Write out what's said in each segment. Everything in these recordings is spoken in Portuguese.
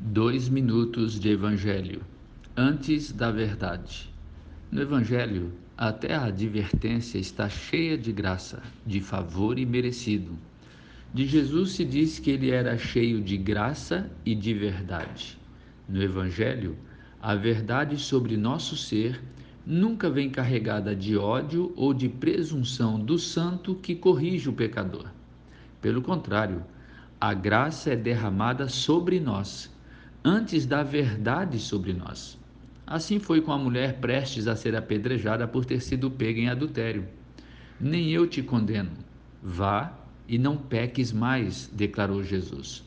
Dois minutos de Evangelho. Antes da verdade. No Evangelho, até a advertência está cheia de graça, de favor e merecido. De Jesus se diz que ele era cheio de graça e de verdade. No Evangelho, a verdade sobre nosso ser nunca vem carregada de ódio ou de presunção do santo que corrige o pecador. Pelo contrário, a graça é derramada sobre nós antes da verdade sobre nós. Assim foi com a mulher prestes a ser apedrejada por ter sido pega em adultério. Nem eu te condeno. Vá e não peques mais, declarou Jesus.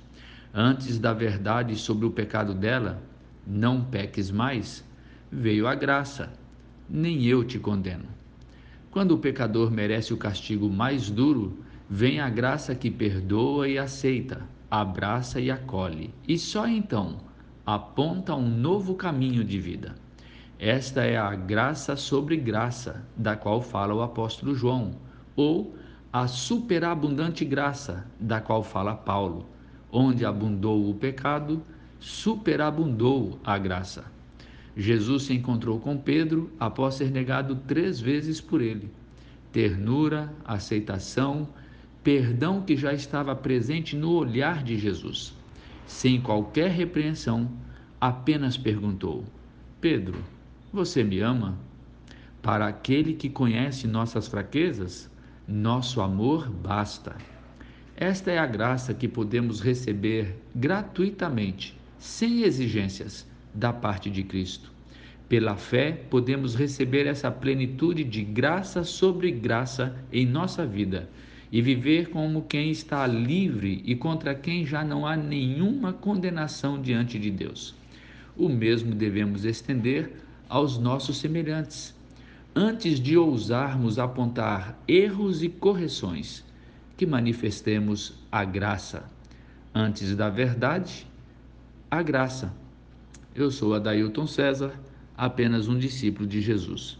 Antes da verdade sobre o pecado dela, não peques mais, veio a graça. Nem eu te condeno. Quando o pecador merece o castigo mais duro, vem a graça que perdoa e aceita, abraça e acolhe. E só então aponta um novo caminho de vida. Esta é a graça sobre graça, da qual fala o apóstolo João, ou a superabundante graça, da qual fala Paulo. Onde abundou o pecado, superabundou a graça. Jesus se encontrou com Pedro após ser negado três vezes por ele. Ternura, aceitação, perdão que já estava presente no olhar de Jesus sem qualquer repreensão, apenas perguntou: Pedro, você me ama? Para aquele que conhece nossas fraquezas, nosso amor basta. Esta é a graça que podemos receber gratuitamente, sem exigências, da parte de Cristo. Pela fé, podemos receber essa plenitude de graça sobre graça em nossa vida e viver como quem está livre e contra quem já não há nenhuma condenação diante de Deus. O mesmo devemos estender aos nossos semelhantes. Antes de ousarmos apontar erros e correções, que manifestemos a graça. Antes da verdade, a graça. Eu sou Adailton César, apenas um discípulo de Jesus.